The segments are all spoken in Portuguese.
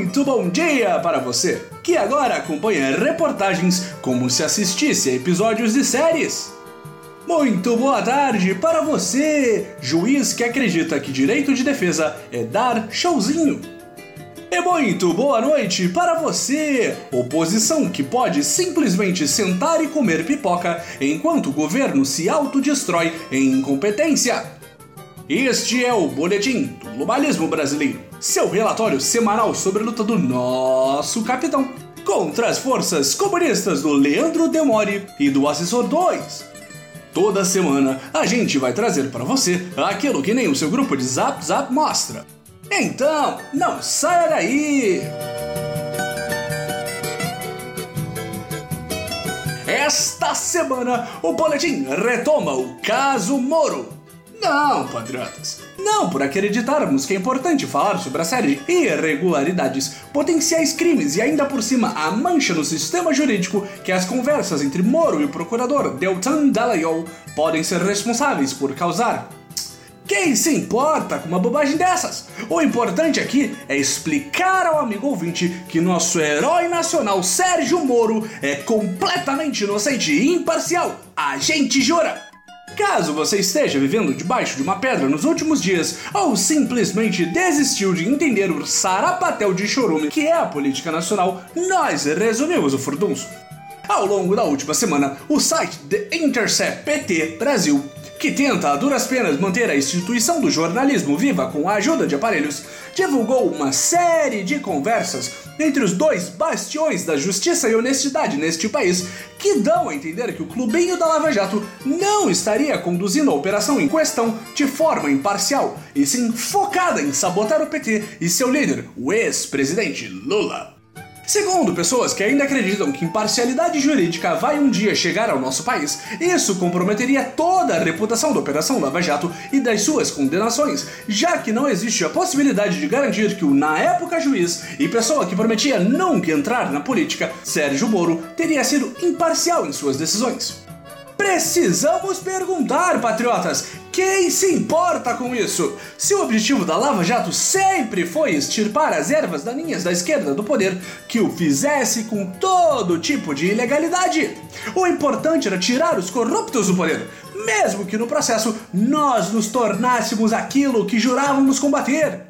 Muito bom dia para você que agora acompanha reportagens como se assistisse a episódios de séries. Muito boa tarde para você, juiz que acredita que direito de defesa é dar showzinho. E muito boa noite para você, oposição que pode simplesmente sentar e comer pipoca enquanto o governo se autodestrói em incompetência. Este é o Boletim do Globalismo Brasileiro, seu relatório semanal sobre a luta do nosso capitão contra as forças comunistas do Leandro Demore e do Assessor 2. Toda semana a gente vai trazer para você aquilo que nem o seu grupo de Zap Zap mostra. Então, não saia daí! Esta semana, o boletim retoma o caso Moro não, patriotas. Não por acreditarmos que é importante falar sobre a série de irregularidades, potenciais crimes e ainda por cima a mancha no sistema jurídico que as conversas entre Moro e o procurador Deltan Dallagnol podem ser responsáveis por causar. Quem se importa com uma bobagem dessas? O importante aqui é explicar ao amigo ouvinte que nosso herói nacional Sérgio Moro é completamente inocente e imparcial. A gente jura! Caso você esteja vivendo debaixo de uma pedra nos últimos dias ou simplesmente desistiu de entender o sarapatel de chorume que é a política nacional, nós resumimos o furdunço. Ao longo da última semana, o site The Intercept PT Brasil que tenta a duras penas manter a instituição do jornalismo viva com a ajuda de aparelhos, divulgou uma série de conversas entre os dois bastiões da justiça e honestidade neste país, que dão a entender que o clubinho da Lava Jato não estaria conduzindo a operação em questão de forma imparcial, e sim focada em sabotar o PT e seu líder, o ex-presidente Lula. Segundo pessoas que ainda acreditam que imparcialidade jurídica vai um dia chegar ao nosso país, isso comprometeria toda a reputação da Operação Lava Jato e das suas condenações, já que não existe a possibilidade de garantir que o na época juiz e pessoa que prometia nunca entrar na política, Sérgio Moro, teria sido imparcial em suas decisões. Precisamos perguntar, patriotas, quem se importa com isso? Se o objetivo da Lava Jato sempre foi extirpar as ervas daninhas da esquerda do poder, que o fizesse com todo tipo de ilegalidade. O importante era tirar os corruptos do poder, mesmo que no processo nós nos tornássemos aquilo que jurávamos combater.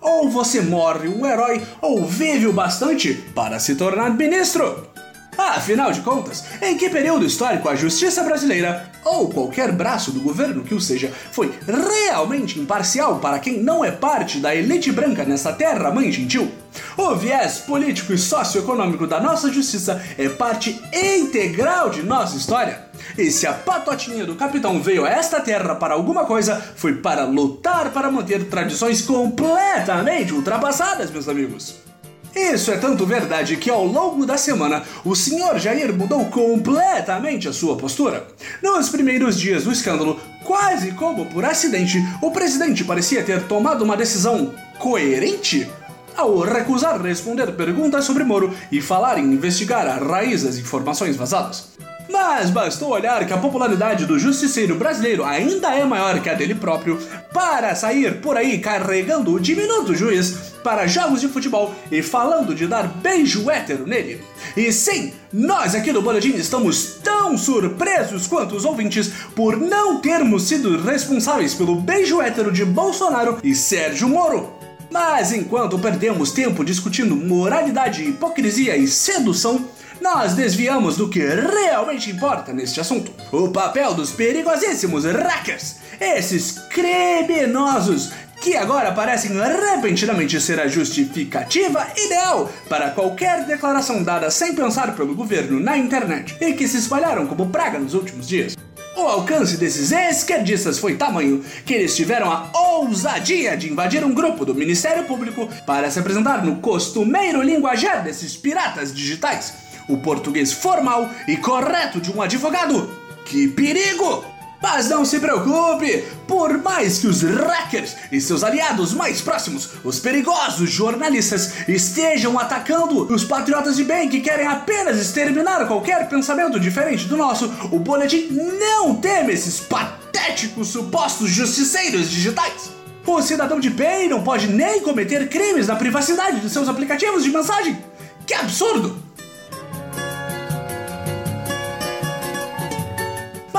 Ou você morre um herói, ou vive o bastante para se tornar ministro. Afinal de contas, em que período histórico a justiça brasileira, ou qualquer braço do governo que o seja, foi realmente imparcial para quem não é parte da elite branca nessa terra mãe gentil? O viés político e socioeconômico da nossa justiça é parte integral de nossa história. E se a patotinha do capitão veio a esta terra para alguma coisa, foi para lutar para manter tradições completamente ultrapassadas, meus amigos. Isso é tanto verdade que ao longo da semana o senhor Jair mudou completamente a sua postura. Nos primeiros dias do escândalo, quase como por acidente, o presidente parecia ter tomado uma decisão coerente ao recusar responder perguntas sobre Moro e falar em investigar a raiz das informações vazadas. Mas bastou olhar que a popularidade do justiceiro brasileiro ainda é maior que a dele próprio para sair por aí carregando o diminuto juiz para jogos de futebol e falando de dar beijo hétero nele. E sim, nós aqui do Boletim estamos tão surpresos quanto os ouvintes por não termos sido responsáveis pelo beijo hétero de Bolsonaro e Sérgio Moro. Mas enquanto perdemos tempo discutindo moralidade, hipocrisia e sedução, nós desviamos do que realmente importa neste assunto: o papel dos perigosíssimos hackers, esses criminosos que agora parecem repentinamente ser a justificativa ideal para qualquer declaração dada sem pensar pelo governo na internet e que se espalharam como praga nos últimos dias. O alcance desses esquerdistas foi tamanho que eles tiveram a ousadia de invadir um grupo do Ministério Público para se apresentar no costumeiro linguajar desses piratas digitais o português formal e correto de um advogado. Que perigo! Mas não se preocupe, por mais que os hackers e seus aliados mais próximos, os perigosos jornalistas, estejam atacando os patriotas de bem que querem apenas exterminar qualquer pensamento diferente do nosso, o boletim não teme esses patéticos supostos justiceiros digitais. O cidadão de bem não pode nem cometer crimes na privacidade de seus aplicativos de mensagem. Que absurdo!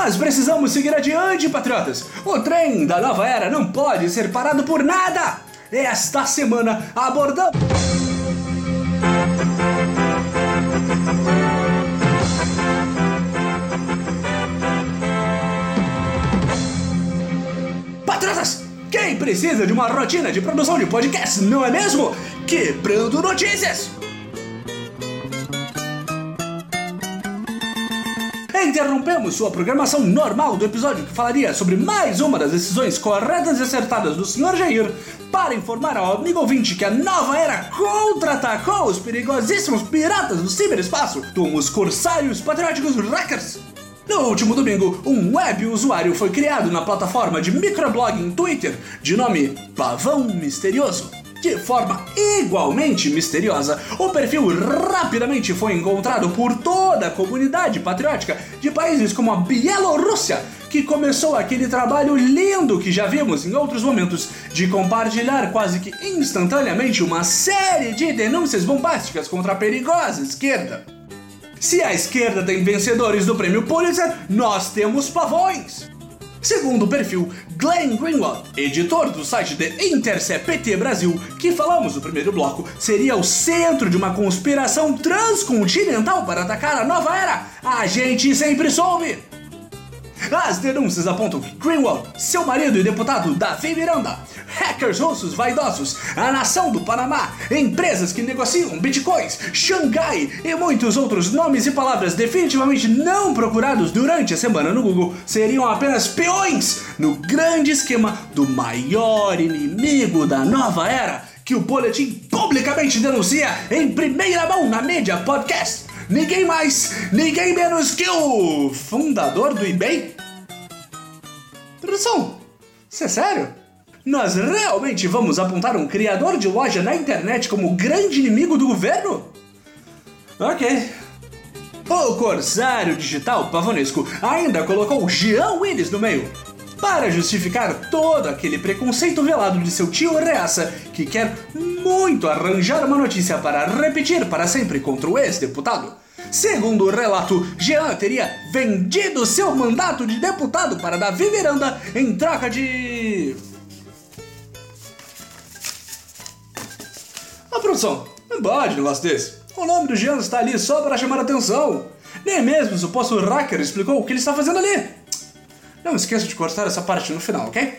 Mas precisamos seguir adiante, patriotas! O trem da nova era não pode ser parado por nada! Esta semana abordamos. Patriotas, quem precisa de uma rotina de produção de podcast, não é mesmo? Quebrando notícias! Interrompemos sua programação normal do episódio que falaria sobre mais uma das decisões corretas e acertadas do Sr. Jair para informar ao amigo ouvinte que a nova era contra-atacou os perigosíssimos piratas do ciberespaço, como os corsários patrióticos hackers. No último domingo, um web usuário foi criado na plataforma de microblogging Twitter de nome Pavão Misterioso. De forma igualmente misteriosa, o perfil rapidamente foi encontrado por toda a comunidade patriótica de países como a Bielorrússia, que começou aquele trabalho lindo que já vimos em outros momentos de compartilhar quase que instantaneamente uma série de denúncias bombásticas contra a perigosa esquerda. Se a esquerda tem vencedores do prêmio Pulitzer, nós temos pavões! Segundo o perfil Glenn Greenwald, editor do site The Intercept PT Brasil, que falamos no primeiro bloco, seria o centro de uma conspiração transcontinental para atacar a nova era, a gente sempre soube! As denúncias apontam que Greenwald, seu marido e deputado Davi Miranda, hackers russos vaidosos, a nação do Panamá, empresas que negociam bitcoins, Xangai e muitos outros nomes e palavras definitivamente não procurados durante a semana no Google seriam apenas peões no grande esquema do maior inimigo da nova era que o boletim publicamente denuncia em primeira mão na mídia podcast ninguém mais, ninguém menos que o fundador do eBay? Produção, isso é sério? Nós realmente vamos apontar um criador de loja na internet como grande inimigo do governo? Ok. O Corsário Digital Pavonesco ainda colocou Jean Willis no meio, para justificar todo aquele preconceito velado de seu tio Reaça, que quer muito arranjar uma notícia para repetir para sempre contra o ex-deputado. Segundo o relato, Jean teria vendido seu mandato de deputado para Davi Miranda em troca de. A produção, não pode um negócio desse. O nome do Jean está ali só para chamar atenção. Nem mesmo o suposto hacker explicou o que ele está fazendo ali. Não esqueça de cortar essa parte no final, ok?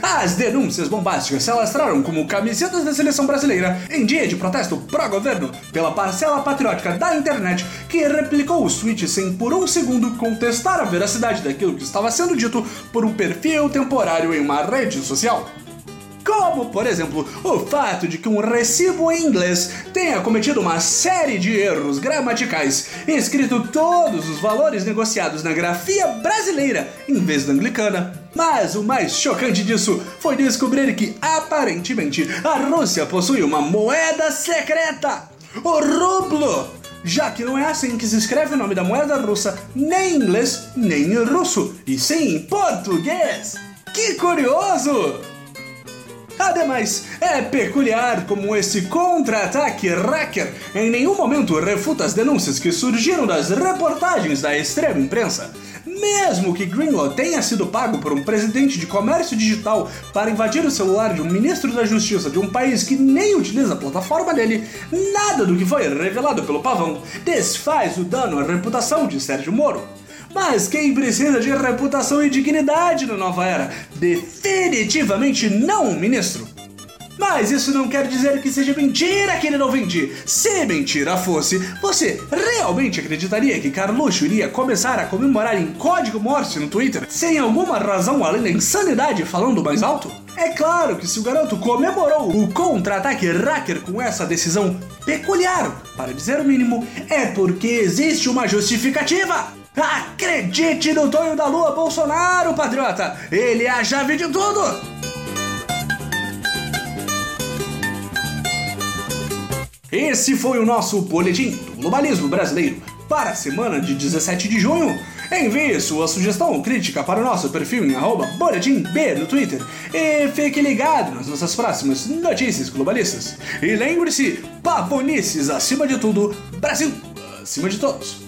As denúncias bombásticas se alastraram como camisetas da seleção brasileira em dia de protesto pró-governo pela parcela patriótica da internet que replicou os tweets sem por um segundo contestar a veracidade daquilo que estava sendo dito por um perfil temporário em uma rede social. Como, por exemplo, o fato de que um recibo em inglês tenha cometido uma série de erros gramaticais, escrito todos os valores negociados na grafia brasileira em vez da anglicana. Mas o mais chocante disso foi descobrir que, aparentemente, a Rússia possui uma moeda secreta: o rublo! Já que não é assim que se escreve o nome da moeda russa, nem em inglês, nem em russo, e sim em português! Que curioso! Ademais, é peculiar como esse contra-ataque hacker em nenhum momento refuta as denúncias que surgiram das reportagens da extrema imprensa. Mesmo que Greenlaw tenha sido pago por um presidente de comércio digital para invadir o celular de um ministro da justiça de um país que nem utiliza a plataforma dele, nada do que foi revelado pelo pavão desfaz o dano à reputação de Sérgio Moro. Mas quem precisa de reputação e dignidade na nova era? Definitivamente não ministro. Mas isso não quer dizer que seja mentira que ele não vende. Se mentira fosse, você realmente acreditaria que Carluxo iria começar a comemorar em código Morse no Twitter sem alguma razão além da insanidade falando mais alto? É claro que se o garoto comemorou o contra-ataque hacker com essa decisão peculiar, para dizer o mínimo, é porque existe uma justificativa. Acredite no Tonho da Lua Bolsonaro, patriota! Ele é a chave de tudo! Esse foi o nosso boletim do globalismo brasileiro para a semana de 17 de junho. Envie sua sugestão ou crítica para o nosso perfil em arroba boletimb no Twitter e fique ligado nas nossas próximas notícias globalistas. E lembre-se, pavonices acima de tudo, Brasil acima de todos.